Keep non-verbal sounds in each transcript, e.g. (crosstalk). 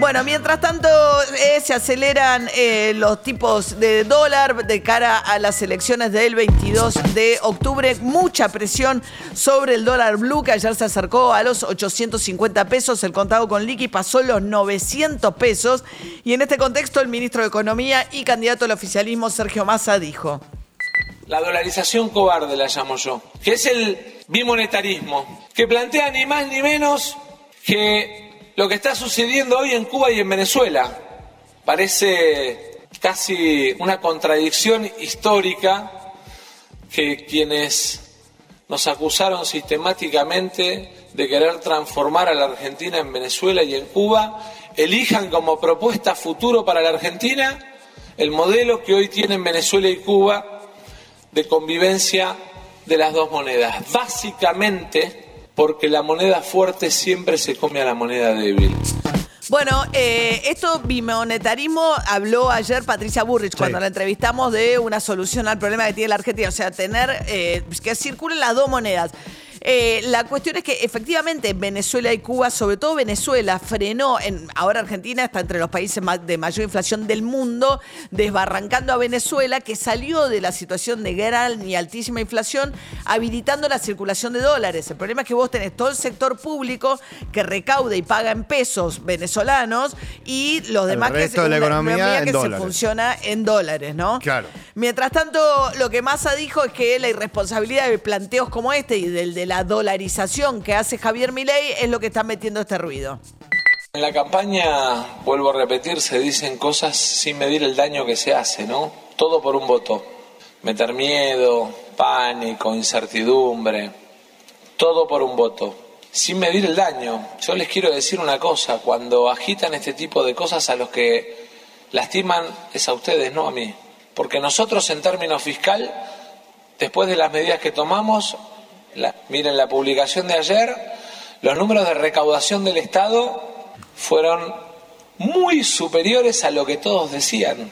Bueno, mientras tanto eh, se aceleran eh, los tipos de dólar de cara a las elecciones del 22 de octubre. Mucha presión sobre el dólar blue que ayer se acercó a los 850 pesos. El contado con liqui pasó los 900 pesos. Y en este contexto el ministro de Economía y candidato al oficialismo Sergio Massa dijo. La dolarización cobarde la llamo yo, que es el bimonetarismo, que plantea ni más ni menos que lo que está sucediendo hoy en Cuba y en Venezuela. Parece casi una contradicción histórica que quienes nos acusaron sistemáticamente de querer transformar a la Argentina en Venezuela y en Cuba, elijan como propuesta futuro para la Argentina el modelo que hoy tienen Venezuela y Cuba de convivencia de las dos monedas. Básicamente, porque la moneda fuerte siempre se come a la moneda débil. Bueno, eh, esto bimonetarismo habló ayer Patricia Burrich cuando la entrevistamos de una solución al problema que tiene la Argentina, o sea, tener eh, que circulen las dos monedas. Eh, la cuestión es que efectivamente Venezuela y Cuba, sobre todo Venezuela, frenó, en, ahora Argentina está entre los países de mayor inflación del mundo, desbarrancando a Venezuela, que salió de la situación de gran y altísima inflación, habilitando la circulación de dólares. El problema es que vos tenés todo el sector público que recauda y paga en pesos venezolanos y los demás que, de la economía, que se funciona en dólares, ¿no? Claro. Mientras tanto, lo que Massa dijo es que la irresponsabilidad de planteos como este y del de la dolarización que hace Javier Milei es lo que está metiendo este ruido. En la campaña, vuelvo a repetir, se dicen cosas sin medir el daño que se hace, ¿no? Todo por un voto. Meter miedo, pánico, incertidumbre, todo por un voto. Sin medir el daño. Yo les quiero decir una cosa, cuando agitan este tipo de cosas a los que lastiman es a ustedes, no a mí. Porque nosotros en términos fiscal, después de las medidas que tomamos, miren la publicación de ayer, los números de recaudación del Estado fueron muy superiores a lo que todos decían.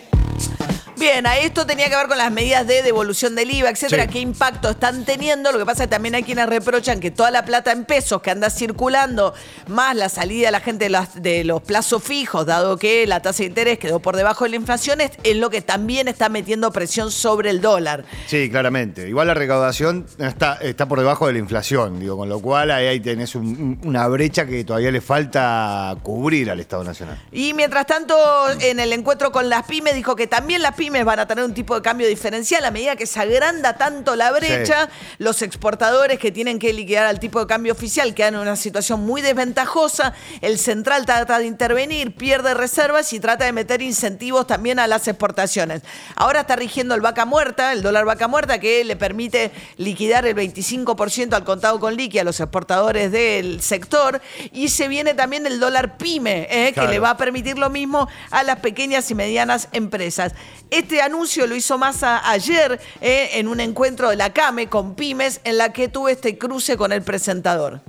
Bien, a esto tenía que ver con las medidas de devolución del IVA, etcétera. ¿Qué impacto están teniendo? Lo que pasa es que también hay quienes reprochan que toda la plata en pesos que anda circulando, más la salida de la gente de los, plazos fijos, dado que la tasa de interés quedó por debajo de la inflación, es, lo que también está metiendo presión sobre el dólar. Sí, claramente. Igual la recaudación está, está por debajo de la inflación, digo, con lo cual ahí, tenés una brecha que todavía le falta cubrir al Estado Nacional. Y mientras tanto, en el encuentro con las pymes, dijo que también las pymes van a tener un tipo de cambio diferencial a medida que se agranda tanto la brecha. Los exportadores que tienen que liquidar al tipo de cambio oficial quedan en una situación muy desventajosa. El central trata de intervenir, pierde reservas y trata de meter incentivos también a las exportaciones. Ahora está rigiendo el vaca muerta, el dólar vaca muerta, que le permite liquidar el 25% al contado con liqui a los exportadores del sector. Y se viene también el dólar pyme, eh, que le va a permitir lo mismo a las pequeñas y medianas empresas. Este anuncio lo hizo Massa ayer eh, en un encuentro de la CAME con pymes en la que tuve este cruce con el presentador.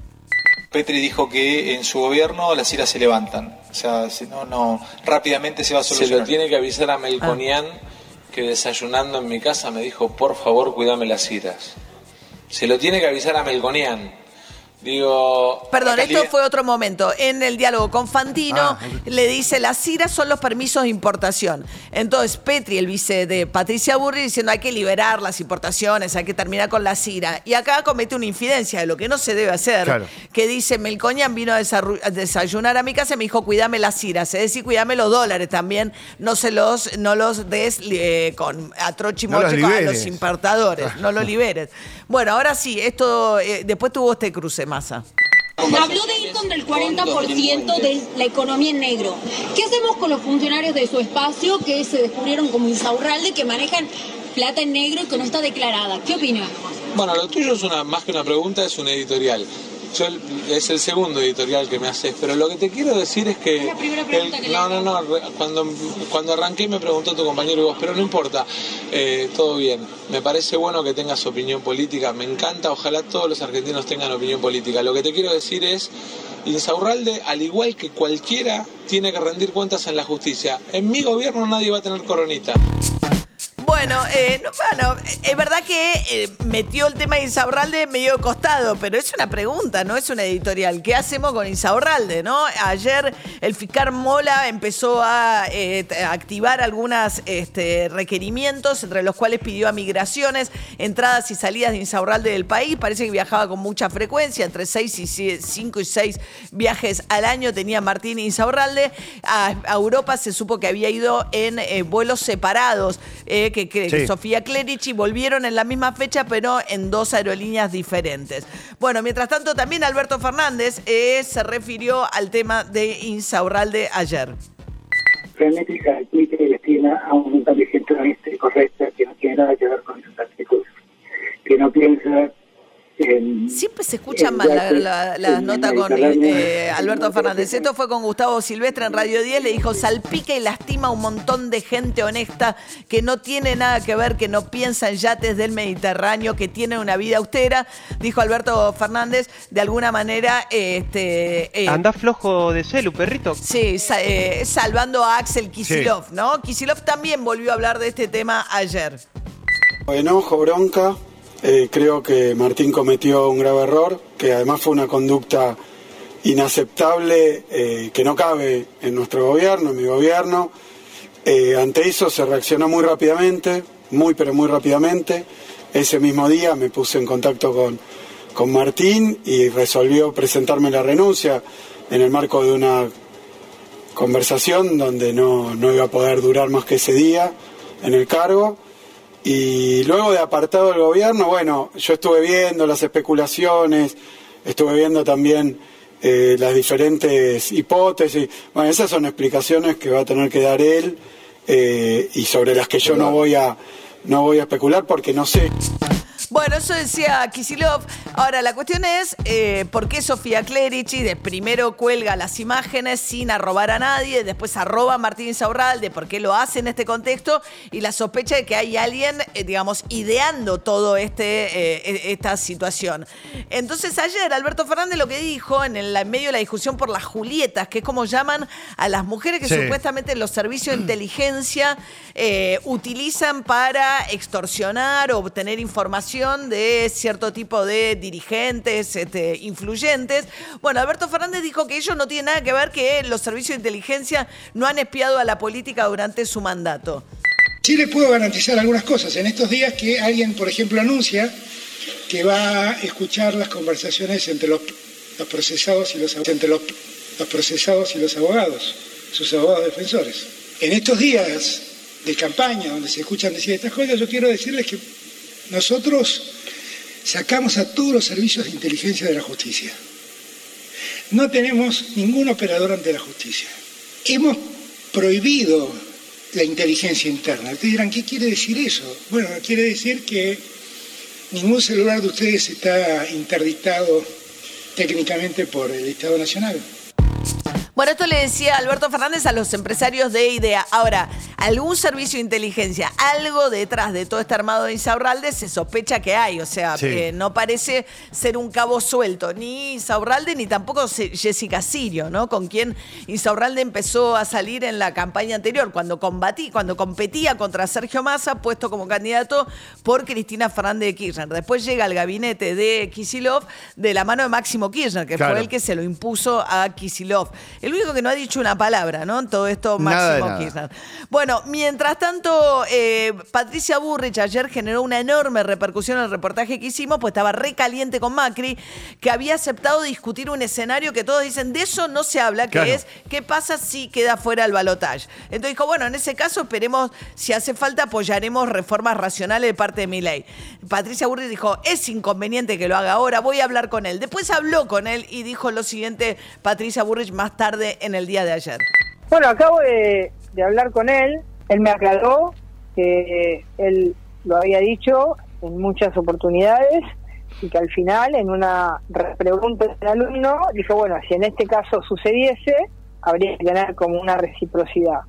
Petri dijo que en su gobierno las iras se levantan. O sea, si no, no, rápidamente se va a solucionar. Se lo tiene que avisar a Melconian que desayunando en mi casa me dijo, por favor, cuídame las iras. Se lo tiene que avisar a Melconian Digo. Perdón, esto fue otro momento. En el diálogo con Fantino, ah, le dice: las CIRAs son los permisos de importación. Entonces, Petri, el vice de Patricia Burri, diciendo: hay que liberar las importaciones, hay que terminar con la CIRA. Y acá comete una infidencia de lo que no se debe hacer. Que dice: Melcoñan vino a desayunar a mi casa y me dijo: cuídame las CIRAs. Es decir, cuídame los dólares también. No se los, no los des eh, con a a los importadores. No los (laughs) liberes. Bueno, ahora sí, esto. Eh, después tuvo este cruce. Habló de ir contra el 40% de la economía en negro. ¿Qué hacemos con los funcionarios de su espacio que se descubrieron como insaurralde, que manejan plata en negro y que no está declarada? ¿Qué opina? Bueno, lo tuyo es una, más que una pregunta, es un editorial. Yo el- es el segundo editorial que me haces, pero lo que te quiero decir es que... Es la primera pregunta que le no, no, no, cuando, cuando arranqué me preguntó tu compañero y vos, pero no importa, eh, todo bien. Me parece bueno que tengas opinión política, me encanta, ojalá todos los argentinos tengan opinión política. Lo que te quiero decir es, Insaurralde, al igual que cualquiera, tiene que rendir cuentas en la justicia. En mi gobierno nadie va a tener coronita. Bueno, eh, no, es verdad que eh, metió el tema de Insaurralde medio costado, pero es una pregunta, no es una editorial. ¿Qué hacemos con Insaurralde, no? Ayer el fiscal Mola empezó a, eh, activar algunos requerimientos, entre los cuales pidió a migraciones entradas y salidas de Insaurralde del país. Parece que viajaba con mucha frecuencia, entre 6 y 5 y 6 viajes al año tenía Martín Insaurralde. A, a Europa se supo que había ido en vuelos separados, que Sí. Sofía Clerici volvieron en la misma fecha, pero en dos aerolíneas diferentes. Bueno, mientras tanto, también Alberto Fernández eh, se refirió al tema de Insaurralde ayer. realmente se admite que destina a un montón de gente honesta y correcta que no tiene nada que ver con esos artículos, que no piensa en... Siempre se escucha mal la, darse la- en la el nota con eh, Alberto Fernández. Esto fue con Gustavo Silvestre en Radio 10. Le dijo, salpica y lastima a un montón de gente honesta que no tiene nada que ver, que no piensa en yates del Mediterráneo, que tiene una vida austera. Dijo Alberto Fernández, de alguna manera, este... eh, Anda flojo de celu, perrito. Sí, sa- eh, salvando a Axel Kisilov, ¿no? Kisilov también volvió a hablar de este tema ayer. Enojo, bronca. Eh, creo que Martín cometió un grave error, que además fue una conducta inaceptable, eh, que no cabe en nuestro gobierno, en mi gobierno. Eh, ante eso se reaccionó muy rápidamente, muy pero muy rápidamente. Ese mismo día me puse en contacto con, con Martín y resolvió presentarme la renuncia en el marco de una conversación donde no, no iba a poder durar más que ese día en el cargo. Y luego de apartado del gobierno, bueno, yo estuve viendo las especulaciones, estuve viendo también eh, las diferentes hipótesis. Bueno, esas son explicaciones que va a tener que dar él eh, y sobre las que yo no voy a no voy a especular porque no sé. Bueno, eso decía Kisilov. Ahora, la cuestión es eh, por qué Sofía Clerici de primero cuelga las imágenes sin arrobar a nadie, después arroba a Martín Saurralde, por qué lo hace en este contexto y la sospecha de que hay alguien, eh, digamos, ideando todo este eh, esta situación. Entonces, ayer Alberto Fernández lo que dijo en, el, en medio de la discusión por las Julietas, que es como llaman a las mujeres que Sí. supuestamente los servicios de inteligencia utilizan para extorsionar o obtener información de cierto tipo de dirigentes, este, influyentes. Bueno, Alberto Fernández dijo que ellos no tienen nada que ver que los servicios de inteligencia no han espiado a la política durante su mandato. Sí les puedo garantizar algunas cosas. En estos días que alguien, por ejemplo, anuncia que va a escuchar las conversaciones entre los, procesados y los entre los procesados y los abogados, sus abogados defensores. En estos días de campaña donde se escuchan decir estas cosas, yo quiero decirles que nosotros sacamos a todos los servicios de inteligencia de la justicia. No tenemos ningún operador ante la justicia. Hemos prohibido la inteligencia interna. Ustedes dirán, ¿qué quiere decir eso? Bueno, quiere decir que ningún celular de ustedes está interdictado técnicamente por el Estado Nacional. Bueno, esto le decía Alberto Fernández a los empresarios de IDEA. Ahora, algún servicio de inteligencia, algo detrás de todo este armado de Insaurralde se sospecha que hay. O sea, Sí. eh, no parece ser un cabo suelto, ni Insaurralde ni tampoco Jessica Sirio, ¿no? Con quien Insaurralde empezó a salir en la campaña anterior, cuando combatí, cuando competía contra Sergio Massa, puesto como candidato por Cristina Fernández de Kirchner. Después llega al gabinete de Kisilov de la mano de Máximo Kirchner, que Claro. fue el que se lo impuso a Kisilov. El único que no ha dicho una palabra, ¿no? En todo esto, Nada Máximo nada. Kirchner. Bueno, mientras tanto, eh, Patricia Burrich ayer generó una enorme repercusión en el reportaje que hicimos, pues estaba recaliente con Macri, que había aceptado discutir un escenario que todos dicen, de eso no se habla, que Claro. es qué pasa si queda fuera el balotaje. Entonces dijo, bueno, en ese caso esperemos, si hace falta, apoyaremos reformas racionales de parte de mi ley. Patricia Burrich dijo, es inconveniente que lo haga ahora, voy a hablar con él. Después habló con él y dijo lo siguiente, Patricia Burrich, más tarde en el día de ayer. Bueno, acabo de, hablar con él. Él me aclaró que él lo había dicho en muchas oportunidades y que al final en una pregunta del alumno dijo, bueno, si en este caso sucediese, habría que tener como una reciprocidad.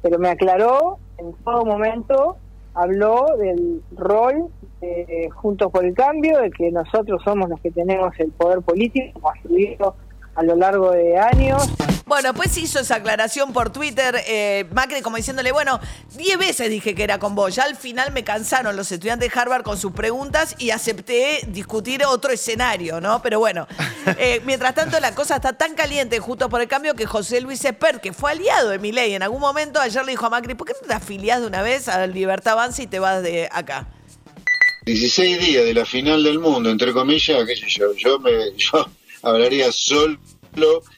Pero me aclaró en todo momento, habló del rol de Juntos por el Cambio, de que nosotros somos los que tenemos el poder político construido a lo largo de años. Bueno, pues hizo esa aclaración por Twitter, eh, Macri como diciéndole, bueno, diez veces dije que era con vos, ya al final me cansaron los estudiantes de Harvard con sus preguntas y acepté discutir otro escenario, ¿no? Pero bueno, (laughs) eh, mientras tanto la cosa está tan caliente justo por el cambio que José Luis Espert, que fue aliado de Milei en algún momento, ayer le dijo a Macri, ¿por qué no te afiliás de una vez a Libertad Avanza y te vas de acá? 16 días de la final del mundo, entre comillas, qué sé yo, yo, me, yo hablaría solo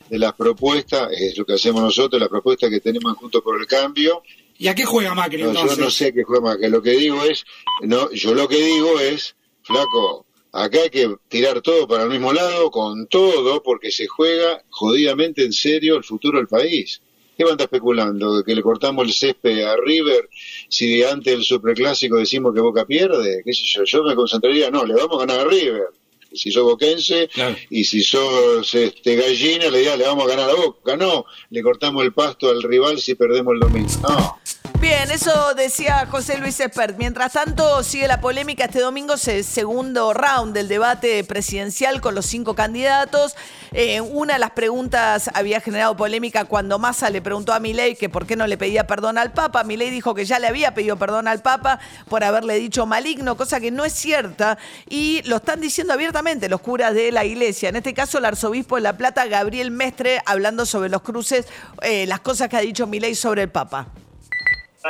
de las propuestas, es lo que hacemos nosotros, las propuestas que tenemos junto por el cambio. ¿Y a qué juega Macri No, entonces? yo no sé a qué juega Macri, lo que digo es, no, yo lo que digo es, flaco, acá hay que tirar todo para el mismo lado, con todo, porque se juega jodidamente en serio el futuro del país. ¿Qué van a estar especulando? ¿De que le cortamos el césped a River si antes del superclásico decimos que Boca pierde? ¿Qué sé yo? Yo me concentraría, no, le vamos a ganar a River. Si sos boquense y si sos este, gallina, le diría, le vamos a ganar a Boca. No, le cortamos el pasto al rival si perdemos el domingo. No. Bien, eso decía José Luis Espert. Mientras tanto, sigue la polémica este domingo, se- segundo round del debate presidencial con los cinco candidatos. Eh, una de las preguntas había generado polémica cuando Massa le preguntó a Milei que por qué no le pedía perdón al Papa. Milei dijo que ya le había pedido perdón al Papa por haberle dicho maligno, cosa que no es cierta. Y lo están diciendo abiertamente los curas de la iglesia. En este caso, el arzobispo de La Plata, Gabriel Mestre, hablando sobre los cruces, eh, las cosas que ha dicho Milei sobre el Papa.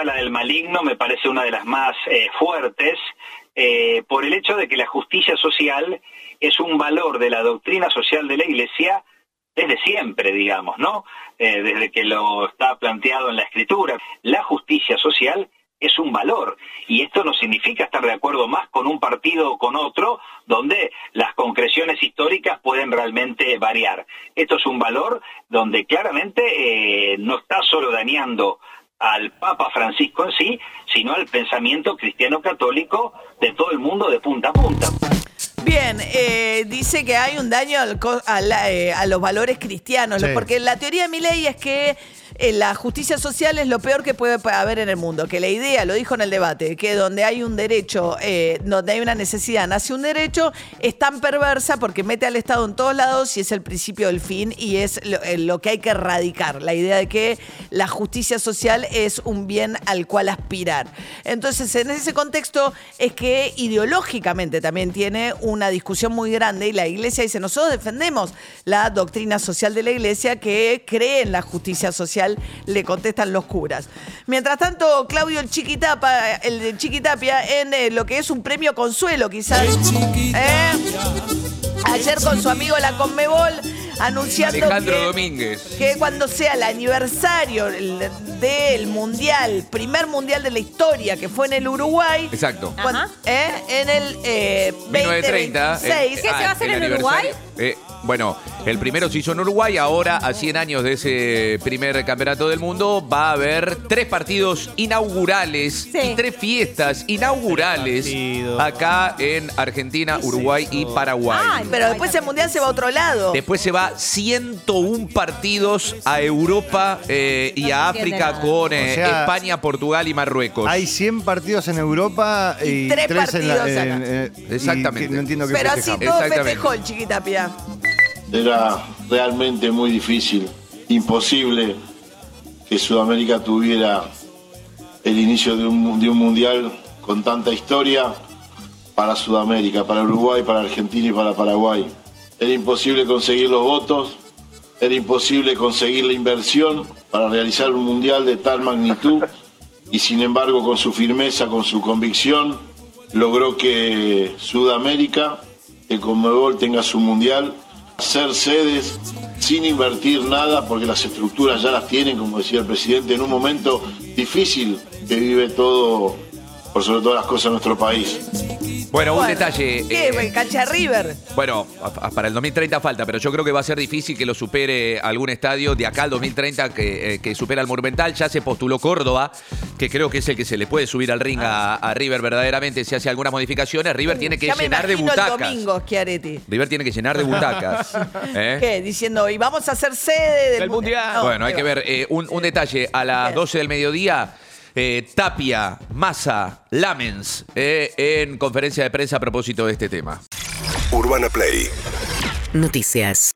La del maligno me parece una de las más eh, fuertes eh, por el hecho de que la justicia social es un valor de la doctrina social de la Iglesia desde siempre, digamos, ¿no? Eh, desde que lo está planteado en la Escritura. La justicia social es un valor y esto no significa estar de acuerdo más con un partido o con otro donde las concreciones históricas pueden realmente variar. Esto es un valor donde claramente eh, no está solo dañando al Papa Francisco en sí, sino al pensamiento cristiano católico de todo el mundo de punta a punta. Bien, eh, dice que hay un daño al co- a, la- eh, a los valores cristianos, Sí. porque la teoría de mi ley es que la justicia social es lo peor que puede haber en el mundo, que la idea, lo dijo en el debate, que donde hay un derecho, eh, donde hay una necesidad, nace un derecho, es tan perversa porque mete al Estado en todos lados y es el principio del fin y es lo, eh, lo que hay que erradicar, la idea de que la justicia social es un bien al cual aspirar. Entonces, en ese contexto es que ideológicamente también tiene una discusión muy grande y la iglesia dice, nosotros defendemos la doctrina social de la iglesia que cree en la justicia social, le contestan los curas. Mientras tanto, Claudio el Chiquitapa, el de Chiquitapia, en eh, lo que es un premio consuelo quizás. ¿eh? Ayer con su amigo la Conmebol anunciando Alejandro que- Domínguez. que cuando sea el aniversario el- del mundial, primer mundial de la historia que fue en el Uruguay, Exacto. cuan- ¿eh? en el eh, 1930. 2026. eh, ah, el aniversario. Eh, bueno, el primero se hizo en Uruguay, ahora a 100 años de ese primer campeonato del mundo va a haber tres partidos inaugurales y tres fiestas inaugurales acá en Argentina, Uruguay y Paraguay. Pero después el mundial se va a otro lado. Después se va 101 partidos a Europa eh, y a África con eh, O sea, España, Portugal y Marruecos. Hay 100 partidos en Europa y, tres tres en la. partidos en- acá. en- y Exactamente. no entiendo qué Pero así todo festejó el Chiquitapia. Era realmente muy difícil, imposible que Sudamérica tuviera el inicio de un, de un mundial con tanta historia para Sudamérica, para Uruguay, para Argentina y para Paraguay. Era imposible conseguir los votos, era imposible conseguir la inversión para realizar un mundial de tal magnitud y sin embargo con su firmeza, con su convicción, logró que Sudamérica, que Conmebol tenga su mundial, ser sedes sin invertir nada porque las estructuras ya las tienen, como decía el presidente, en un momento difícil que vive todo, por sobre todas las cosas, nuestro país. Bueno, un detalle. ¿Qué? eh, ¿Cancha River? Bueno, a- a- para el 2030 falta, pero yo creo que va a ser difícil que lo supere algún estadio de acá al 2030 que, eh, que supera al Monumental. Ya se postuló Córdoba, que creo que es el que se le puede subir al ring a, a River verdaderamente si hace algunas modificaciones. River tiene que ya me llenar de imagino el butacas. domingo, Schiaretti. River tiene que llenar de butacas. (laughs) ¿eh? ¿Qué? Diciendo, y vamos a hacer sede del, mundial. No, bueno, hay que va. ver eh, un, un detalle. A las 12 del mediodía, eh, Tapia, Massa, Lamens, eh, en conferencia de prensa a propósito de este tema. Urbana Play Noticias.